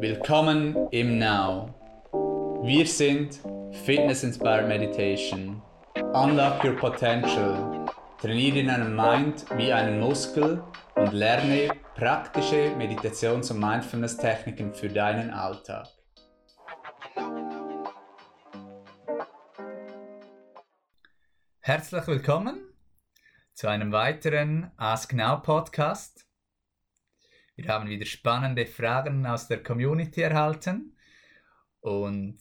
Willkommen im Now. Wir sind Fitness Inspired Meditation. Unlock your potential. Trainiere deinen Mind wie einen Muskel und lerne praktische Meditations- und Mindfulness-Techniken für deinen Alltag. Herzlich willkommen zu einem weiteren Ask Now Podcast. Wir haben wieder spannende Fragen aus der Community erhalten. Und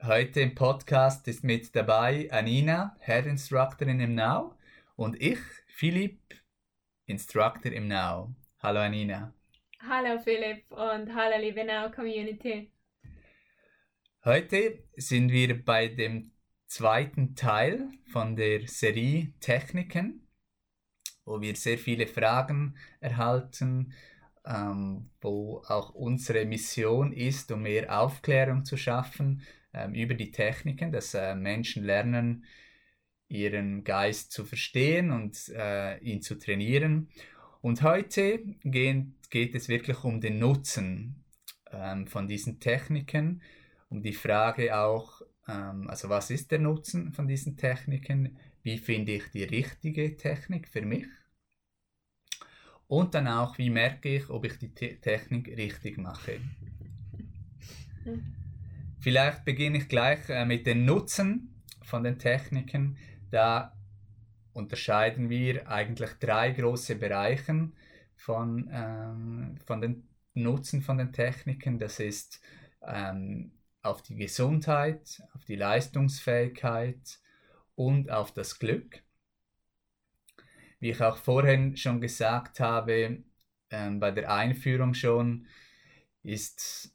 heute im Podcast ist mit dabei Anina, Head Instructorin im Now, und ich, Philipp, Instructor im Now. Hallo Anina. Hallo Philipp und hallo liebe Now Community. Heute sind wir bei dem zweiten Teil von der Serie Techniken, wo wir sehr viele Fragen erhalten ähm, wo auch unsere Mission ist, um mehr Aufklärung zu schaffen ähm, über die Techniken, dass äh, Menschen lernen, ihren Geist zu verstehen und äh, ihn zu trainieren. Und heute gehen, geht es wirklich um den Nutzen ähm, von diesen Techniken, um die Frage auch, ähm, also was ist der Nutzen von diesen Techniken, wie finde ich die richtige Technik für mich und dann auch, wie merke ich, ob ich die Te Technik richtig mache. Vielleicht beginne ich gleich äh, mit den Nutzen von den Techniken. Da unterscheiden wir eigentlich drei große Bereiche von, ähm, von den Nutzen von den Techniken. Das ist ähm, auf die Gesundheit, auf die Leistungsfähigkeit und auf das Glück. Wie ich auch vorhin schon gesagt habe, ähm, bei der Einführung schon, ist,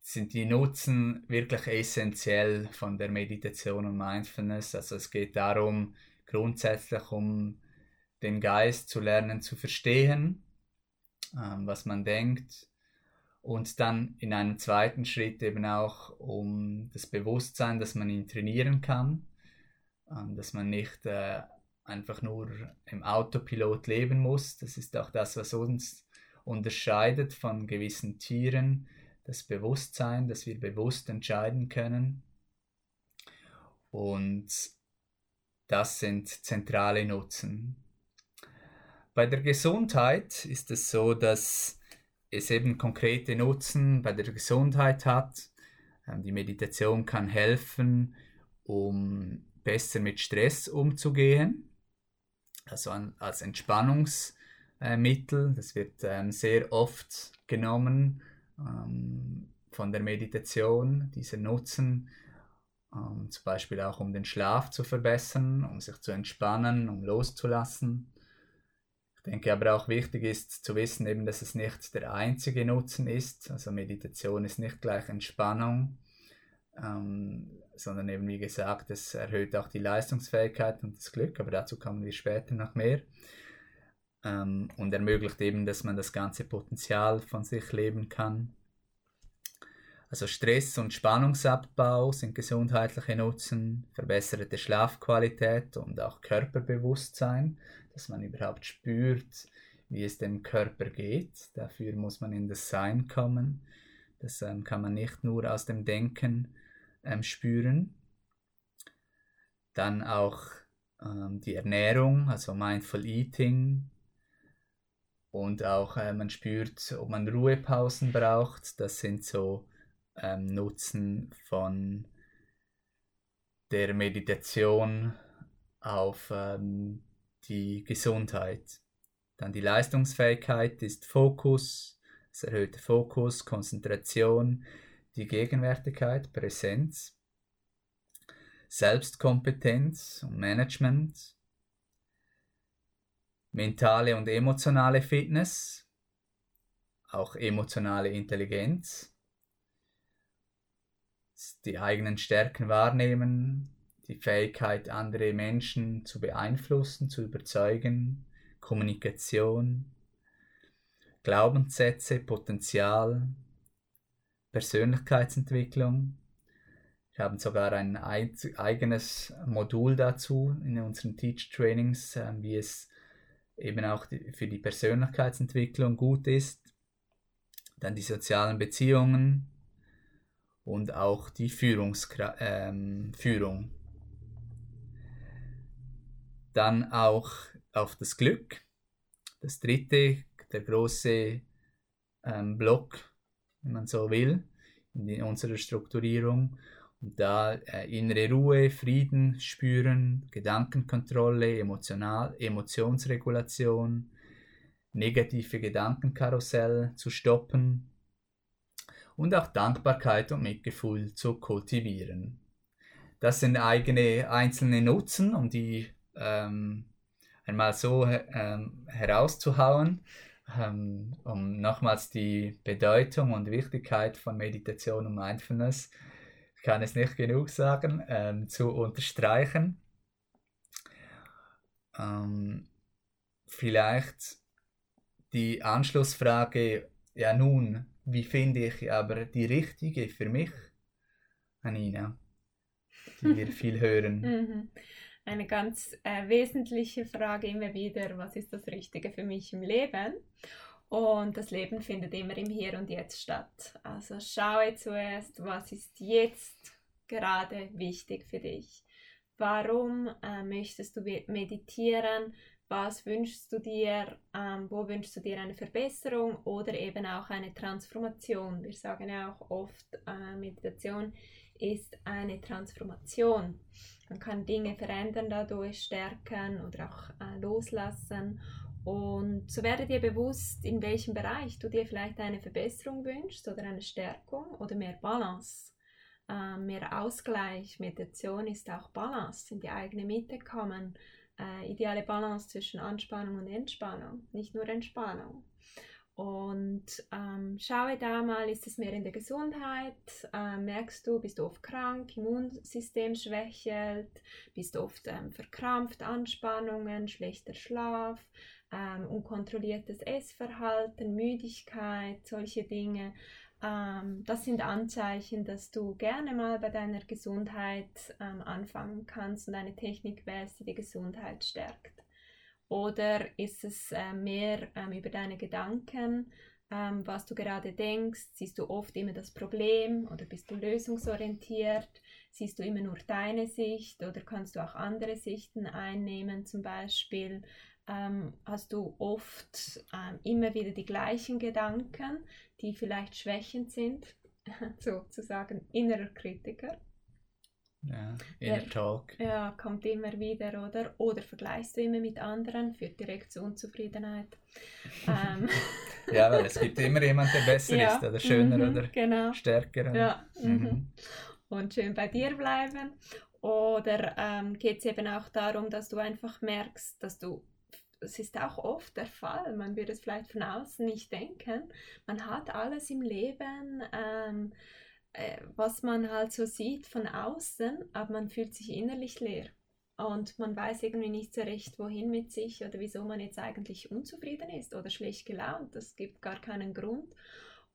sind die Nutzen wirklich essentiell von der Meditation und Mindfulness. Also es geht darum, grundsätzlich um den Geist zu lernen zu verstehen, ähm, was man denkt. Und dann in einem zweiten Schritt eben auch um das Bewusstsein, dass man ihn trainieren kann, ähm, dass man nicht äh, einfach nur im Autopilot leben muss. Das ist auch das, was uns unterscheidet von gewissen Tieren, das Bewusstsein, dass wir bewusst entscheiden können. Und das sind zentrale Nutzen. Bei der Gesundheit ist es so, dass es eben konkrete Nutzen bei der Gesundheit hat. Ähm, die Meditation kann helfen, um besser mit Stress umzugehen also an, als Entspannungsmittel. das wird ähm, sehr oft genommen ähm, von der Meditation, dieser Nutzen, ähm, zum Beispiel auch um den Schlaf zu verbessern, um sich zu entspannen, um loszulassen. Ich denke aber auch wichtig ist zu wissen, eben, dass es nicht der einzige Nutzen ist. Also Meditation ist nicht gleich Entspannung, ähm, sondern eben wie gesagt, es erhöht auch die Leistungsfähigkeit und das Glück, aber dazu kommen wir später noch mehr. Ähm, und ermöglicht eben, dass man das ganze Potenzial von sich leben kann. Also Stress- und Spannungsabbau sind gesundheitliche Nutzen, verbesserte Schlafqualität und auch Körperbewusstsein, dass man überhaupt spürt, wie es dem Körper geht. Dafür muss man in das Sein kommen. Das ähm, kann man nicht nur aus dem Denken ähm, spüren. Dann auch ähm, die Ernährung, also Mindful Eating. Und auch äh, man spürt, ob man Ruhepausen braucht. Das sind so ähm, Nutzen von der Meditation auf ähm, die Gesundheit. Dann die Leistungsfähigkeit ist Fokus, es erhöht Fokus, Konzentration, die Gegenwärtigkeit, Präsenz, Selbstkompetenz und Management, mentale und emotionale Fitness, auch emotionale Intelligenz, die eigenen Stärken wahrnehmen, die Fähigkeit, andere Menschen zu beeinflussen, zu überzeugen, Kommunikation, Glaubenssätze, Potenzial, Persönlichkeitsentwicklung. Wir haben sogar ein eigenes Modul dazu in unseren Teach-Trainings, ähm, wie es eben auch für die Persönlichkeitsentwicklung gut ist. dann die sozialen Beziehungen und auch die Führungskra ähm, Führung. Dann auch auf das Glück. Das dritte, der große ähm, Block, wenn man so will, in unserer Strukturierung. Und da äh, innere Ruhe, Frieden spüren, Gedankenkontrolle, Emotional, Emotionsregulation, negative Gedankenkarussell zu stoppen und auch Dankbarkeit und Mitgefühl zu kultivieren. Das sind eigene einzelne Nutzen, um die ähm, einmal so ähm, herauszuhauen, um nochmals die Bedeutung und Wichtigkeit von Meditation und Mindfulness, ich kann es nicht genug sagen, ähm, zu unterstreichen. Ähm, vielleicht die Anschlussfrage, ja nun, wie finde ich aber die richtige für mich, Anina, die wir viel hören? Eine ganz äh, wesentliche Frage immer wieder, was ist das Richtige für mich im Leben? Und das Leben findet immer im Hier und Jetzt statt. Also schaue zuerst, was ist jetzt gerade wichtig für dich. Warum äh, möchtest du meditieren? was wünschst du dir, ähm, wo wünschst du dir eine Verbesserung oder eben auch eine Transformation. Wir sagen ja auch oft, äh, Meditation ist eine Transformation. Man kann Dinge verändern dadurch, stärken oder auch äh, loslassen. Und so werde dir bewusst, in welchem Bereich du dir vielleicht eine Verbesserung wünschst oder eine Stärkung oder mehr Balance, äh, mehr Ausgleich. Meditation ist auch Balance, in die eigene Mitte kommen äh, ideale Balance zwischen Anspannung und Entspannung, nicht nur Entspannung. Und ähm, schaue da mal, ist es mehr in der Gesundheit? Äh, merkst du, bist du oft krank, Immunsystem schwächelt, bist oft ähm, verkrampft, Anspannungen, schlechter Schlaf, ähm, unkontrolliertes Essverhalten, Müdigkeit, solche Dinge. Ähm, das sind Anzeichen, dass du gerne mal bei deiner Gesundheit ähm, anfangen kannst und eine Technik wählst, die die Gesundheit stärkt. Oder ist es äh, mehr ähm, über deine Gedanken, ähm, was du gerade denkst? Siehst du oft immer das Problem oder bist du lösungsorientiert? Siehst du immer nur deine Sicht oder kannst du auch andere Sichten einnehmen, zum Beispiel? ähm, hast du oft ähm, immer wieder die gleichen Gedanken, die vielleicht schwächend sind, sozusagen innerer Kritiker. Ja, inner Talk. Ja, kommt immer wieder, oder? Oder vergleichst du immer mit anderen, führt direkt zu Unzufriedenheit. ähm. Ja, weil es gibt immer jemanden, der besser ja. ist oder schöner mhm, oder genau. stärker. Ja. Mhm. mhm. Und schön bei dir bleiben. Oder ähm, geht es eben auch darum, dass du einfach merkst, dass du das ist auch oft der Fall. Man würde es vielleicht von außen nicht denken. Man hat alles im Leben, ähm, äh, was man halt so sieht von außen, aber man fühlt sich innerlich leer. Und man weiß irgendwie nicht so recht, wohin mit sich oder wieso man jetzt eigentlich unzufrieden ist oder schlecht gelaunt. Das gibt gar keinen Grund.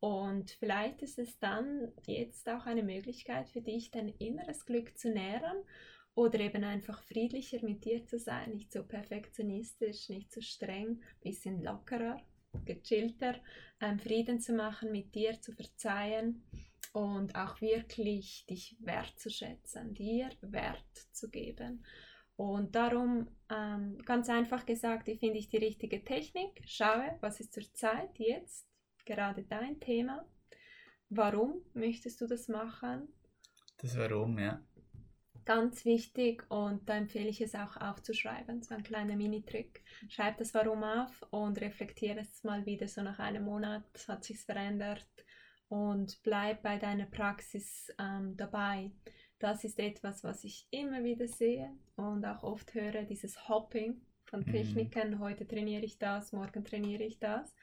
Und vielleicht ist es dann jetzt auch eine Möglichkeit für dich, dein inneres Glück zu nähren oder eben einfach friedlicher mit dir zu sein, nicht so perfektionistisch, nicht so streng, bisschen lockerer, gechillter, ähm, Frieden zu machen mit dir, zu verzeihen und auch wirklich dich wertzuschätzen, dir Wert zu geben. Und darum, ähm, ganz einfach gesagt, wie finde ich die richtige Technik? Schaue, was ist zurzeit jetzt gerade dein Thema? Warum möchtest du das machen? Das Warum, ja ganz wichtig und da empfehle ich es auch aufzuschreiben, so ein kleiner Mini-Trick. Schreib das Warum auf und reflektiere es mal wieder so nach einem Monat, hat sich verändert und bleib bei deiner Praxis ähm, dabei. Das ist etwas, was ich immer wieder sehe und auch oft höre, dieses Hopping von. Techniken. Mhm. Heute trainiere ich das, morgen trainiere ich das.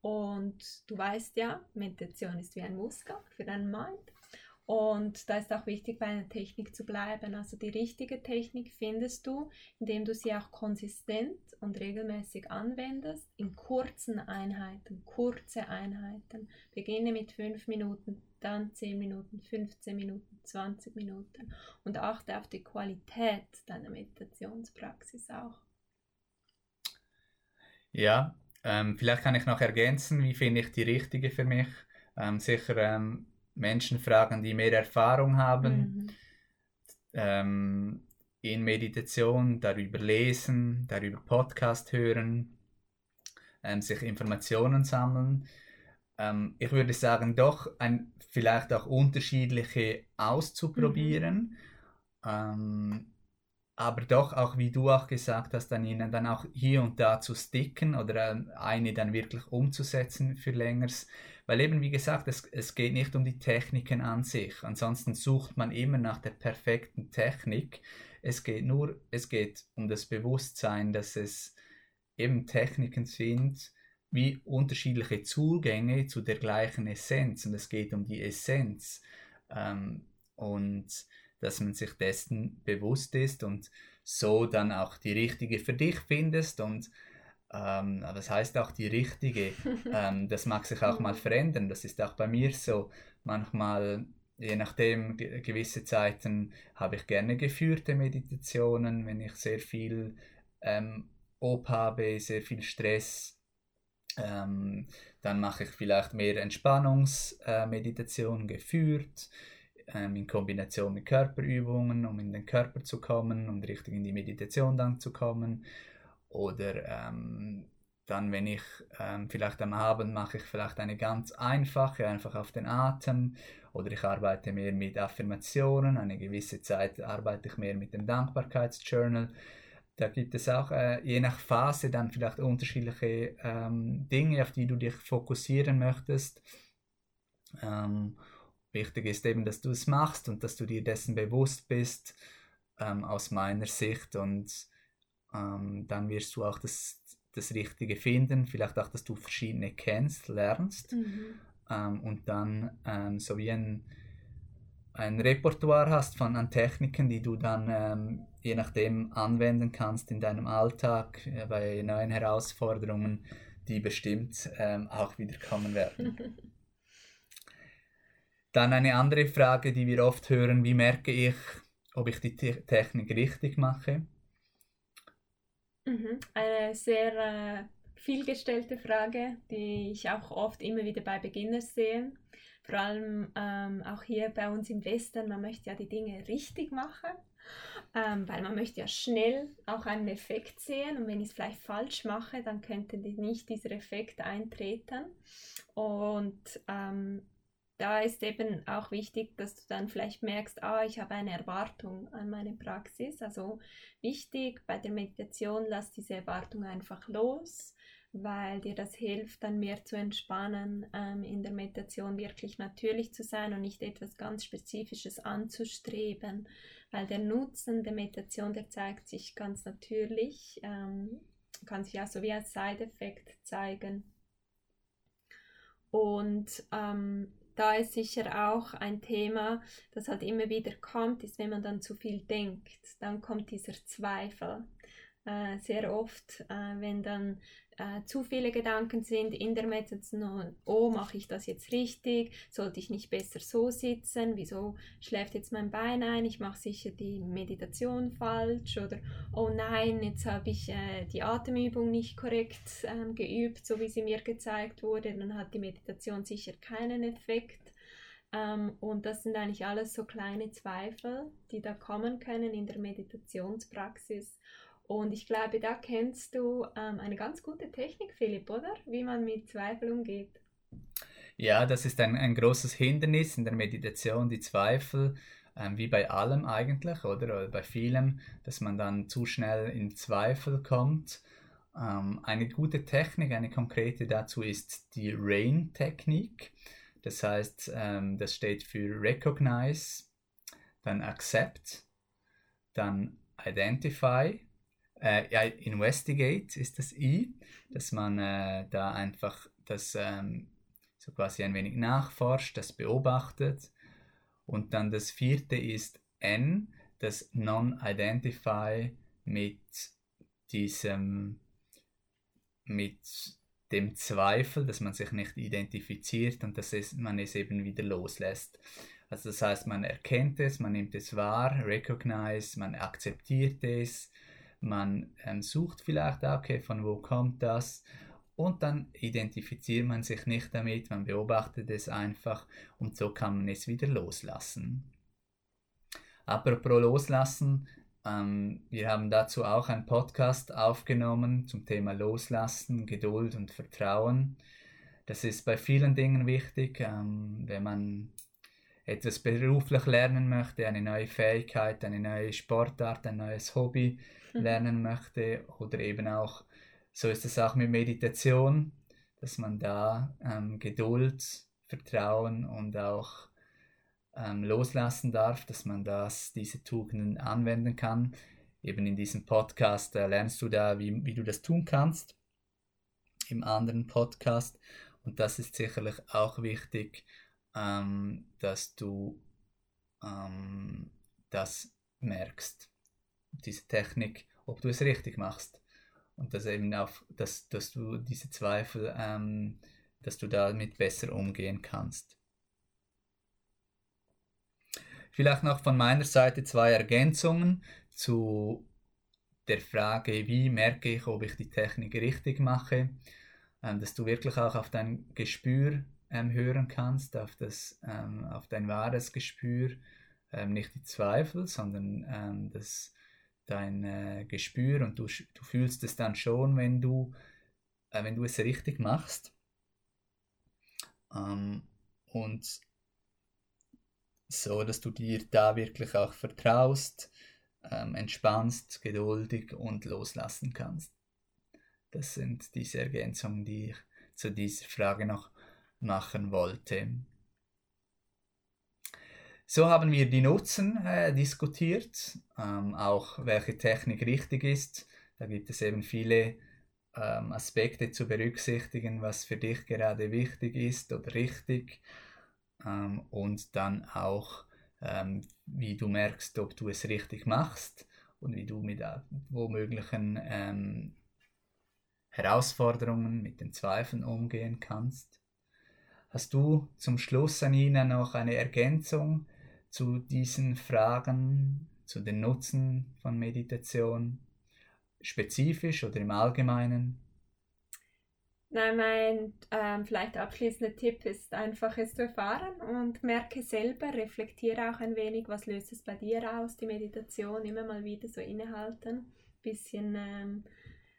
Und du weißt ja, Meditation ist wie ein Muskel für deinen Mind. Und da ist auch wichtig, bei einer Technik zu bleiben. Also die richtige Technik findest du, indem du sie auch konsistent und regelmäßig anwendest, in kurzen Einheiten, kurze Einheiten. Beginne mit 5 Minuten, dann 10 Minuten, 15 Minuten, 20 Minuten und achte auf die Qualität deiner Meditationspraxis auch. Ja, Ähm, vielleicht kann ich noch ergänzen, wie finde ich die richtige für mich. Ähm, sicher ähm, Menschen fragen, die mehr Erfahrung haben. Mhm. Ähm, in Meditation darüber lesen, darüber Podcast hören, ähm, sich Informationen sammeln. Ähm, ich würde sagen, doch ein, vielleicht auch unterschiedliche auszuprobieren. Mhm. Ähm, aber doch auch, wie du auch gesagt hast, dann ihnen dann auch hier und da zu sticken oder ähm, eine dann wirklich umzusetzen für längeres. Weil eben, wie gesagt, es, es geht nicht um die Techniken an sich. Ansonsten sucht man immer nach der perfekten Technik. Es geht nur, es geht um das Bewusstsein, dass es eben Techniken sind, wie unterschiedliche Zugänge zu der gleichen Essenz. Und es geht um die Essenz. Ähm, und dass man sich dessen bewusst ist und so dann auch die richtige für dich findest und ähm, das heißt auch die richtige. Ähm, das mag sich auch mal verändern. Das ist auch bei mir so. Manchmal, je nachdem, gewisse Zeiten habe ich gerne geführte Meditationen, wenn ich sehr viel ähm, Ob habe, sehr viel Stress. Ähm, dann mache ich vielleicht mehr Entspannungsmeditation äh, geführt ähm, in Kombination mit Körperübungen, um in den Körper zu kommen und richtig in die Meditation dann zu kommen. Oder ähm, dann, wenn ich ähm, vielleicht am Abend mache ich vielleicht eine ganz einfache, einfach auf den Atem. Oder ich arbeite mehr mit Affirmationen. Eine gewisse Zeit arbeite ich mehr mit dem Dankbarkeitsjournal. Da gibt es auch äh, je nach Phase dann vielleicht unterschiedliche ähm, Dinge, auf die du dich fokussieren möchtest. Ähm, Wichtig ist eben, dass du es machst und dass du dir dessen bewusst bist, ähm, aus meiner Sicht. Und ähm, dann wirst du auch das, das Richtige finden. Vielleicht auch, dass du verschiedene kennst, lernst. Mhm. Ähm, und dann ähm, so wie ein, ein Repertoire hast von an Techniken, die du dann ähm, je nachdem anwenden kannst in deinem Alltag äh, bei neuen Herausforderungen, die bestimmt ähm, auch wieder kommen werden. Dann eine andere Frage, die wir oft hören, wie merke ich, ob ich die Technik richtig mache? Mhm. Eine sehr äh, vielgestellte Frage, die ich auch oft immer wieder bei Beginners sehe. Vor allem ähm, auch hier bei uns im Westen, man möchte ja die Dinge richtig machen, ähm, weil man möchte ja schnell auch einen Effekt sehen und wenn ich es vielleicht falsch mache, dann könnte nicht dieser Effekt eintreten. Und ähm, da ist eben auch wichtig, dass du dann vielleicht merkst, ah, ich habe eine Erwartung an meine Praxis. Also wichtig bei der Meditation, lass diese Erwartung einfach los, weil dir das hilft, dann mehr zu entspannen, ähm, in der Meditation wirklich natürlich zu sein und nicht etwas ganz Spezifisches anzustreben, weil der Nutzen der Meditation, der zeigt sich ganz natürlich, ähm, kann sich auch so wie als Side-Effekt zeigen. Und ähm, da ist sicher auch ein Thema, das halt immer wieder kommt, ist, wenn man dann zu viel denkt, dann kommt dieser Zweifel. Äh, sehr oft, äh, wenn dann äh, zu viele Gedanken sind in der Meditation, oh, mache ich das jetzt richtig? Sollte ich nicht besser so sitzen? Wieso schläft jetzt mein Bein ein? Ich mache sicher die Meditation falsch oder oh nein, jetzt habe ich äh, die Atemübung nicht korrekt ähm, geübt, so wie sie mir gezeigt wurde, dann hat die Meditation sicher keinen Effekt. Ähm, und das sind eigentlich alles so kleine Zweifel, die da kommen können in der Meditationspraxis. Und ich glaube, da kennst du ähm, eine ganz gute Technik, Philipp, oder? Wie man mit Zweifel umgeht. Ja, das ist ein, ein großes Hindernis in der Meditation, die Zweifel, ähm, wie bei allem eigentlich, oder? oder bei vielem, dass man dann zu schnell in Zweifel kommt. Ähm, eine gute Technik, eine konkrete dazu ist die RAIN-Technik. Das heißt, ähm, das steht für Recognize, dann Accept, dann Identify äh, ja, Investigate ist das I, dass man äh, da einfach das ähm, so quasi ein wenig nachforscht, das beobachtet. Und dann das vierte ist N, das Non-Identify mit diesem, mit dem Zweifel, dass man sich nicht identifiziert und dass es, man es eben wieder loslässt. Also das heißt, man erkennt es, man nimmt es wahr, recognize, man akzeptiert es, man ähm, sucht vielleicht, okay, von wo kommt das? und dann identifiziert man sich nicht damit, man beobachtet es einfach und so kann man es wieder loslassen. Apropos loslassen, ähm, wir haben dazu auch einen Podcast aufgenommen zum Thema Loslassen, Geduld und Vertrauen. Das ist bei vielen Dingen wichtig, ähm, wenn man etwas beruflich lernen möchte, eine neue Fähigkeit, eine neue Sportart, ein neues Hobby mhm. lernen möchte oder eben auch, so ist es auch mit Meditation, dass man da ähm, Geduld, Vertrauen und auch ähm, loslassen darf, dass man das, diese Tugenden anwenden kann. Eben in diesem Podcast äh, lernst du da, wie, wie du das tun kannst. Im anderen Podcast. Und das ist sicherlich auch wichtig, ähm, dass du ähm, das merkst, diese Technik, ob du es richtig machst. Und dass eben auch, dass, dass du diese Zweifel, ähm, dass du damit besser umgehen kannst. Vielleicht noch von meiner Seite zwei Ergänzungen zu der Frage, wie merke ich, ob ich die Technik richtig mache, ähm, dass du wirklich auch auf dein Gespür ähm, hören kannst, auf, das, ähm, auf dein wahres Gespür, ähm, nicht die Zweifel, sondern ähm, das, dein äh, Gespür und du, du fühlst es dann schon, wenn du, äh, wenn du es richtig machst. Ähm, und so, dass du dir da wirklich auch vertraust, ähm, entspannst, geduldig und loslassen kannst. Das sind diese Ergänzungen, die ich zu dieser Frage noch machen wollte. So haben wir die Nutzen äh, diskutiert, ähm, auch welche Technik richtig ist. Da gibt es eben viele ähm, Aspekte zu berücksichtigen, was für dich gerade wichtig ist oder richtig. Ähm, und dann auch, ähm, wie du merkst, ob du es richtig machst und wie du mit äh, womöglichen ähm, Herausforderungen, mit den Zweifeln umgehen kannst. Hast du zum Schluss, Anina, noch eine Ergänzung zu diesen Fragen, zu den Nutzen von Meditation, spezifisch oder im Allgemeinen? Nein, mein ähm, vielleicht abschließender Tipp ist einfach es zu erfahren und merke selber, reflektiere auch ein wenig, was löst es bei dir aus, die Meditation, immer mal wieder so innehalten, bisschen ähm,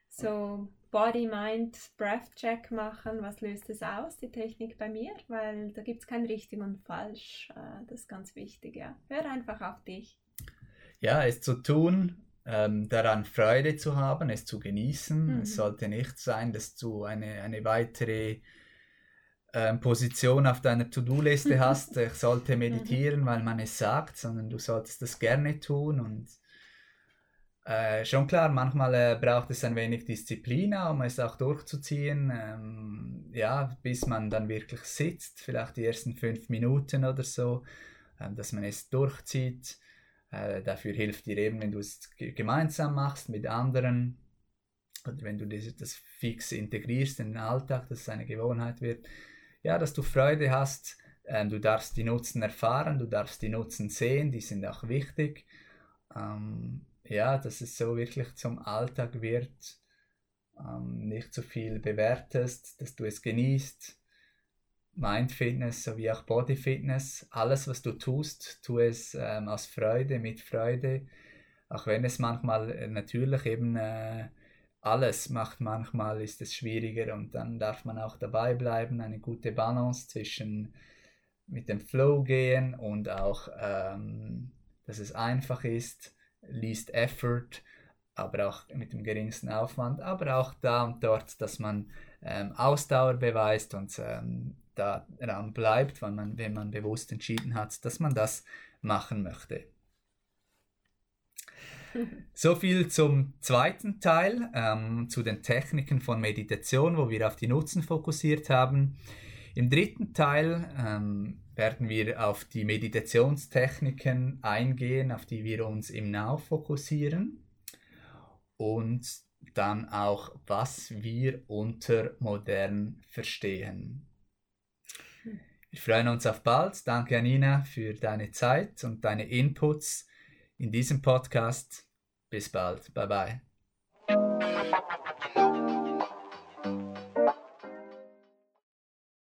so Body, Mind, Breath Check machen, was löst es aus, die Technik bei mir, weil da gibt es kein richtig und falsch. Äh, das ist ganz wichtig, ja. Hör einfach auf dich. Ja, es zu tun, ähm, daran Freude zu haben, es zu genießen. Mhm. Es sollte nicht sein, dass du eine, eine weitere ähm, Position auf deiner To-Do-Liste hast. Ich sollte meditieren, weil man es sagt, sondern du solltest das gerne tun und äh, schon klar, manchmal äh, braucht es ein wenig Disziplin, um es auch durchzuziehen. Ähm, ja, bis man dann wirklich sitzt, vielleicht die ersten fünf Minuten oder so, äh, dass man es durchzieht. Äh, dafür hilft dir eben, wenn du es gemeinsam machst mit anderen oder wenn du das, das fix integrierst in den Alltag, dass es eine Gewohnheit wird. Ja, dass du Freude hast. Ähm, du darfst die Nutzen erfahren, du darfst die Nutzen sehen, die sind auch wichtig. Ähm, ja, dass es so wirklich zum Alltag wird, ähm, nicht so viel bewertest, dass du es genießt. Mind Fitness sowie auch Body Fitness, alles was du tust, tu es ähm, aus Freude, mit Freude, auch wenn es manchmal äh, natürlich eben äh, alles macht, manchmal ist es schwieriger und dann darf man auch dabei bleiben, eine gute Balance zwischen mit dem Flow gehen und auch, ähm, dass es einfach ist least effort, aber auch mit dem geringsten Aufwand, aber auch da und dort, dass man ähm, Ausdauer beweist und ähm, daran bleibt, wenn man, wenn man bewusst entschieden hat, dass man das machen möchte. So viel zum zweiten Teil, ähm, zu den Techniken von Meditation, wo wir auf die Nutzen fokussiert haben. Im dritten Teil ähm, werden wir auf die Meditationstechniken eingehen, auf die wir uns im Now fokussieren und dann auch, was wir unter modern verstehen. Wir freuen uns auf bald. Danke, Anina, für deine Zeit und deine Inputs in diesem Podcast. Bis bald. Bye bye.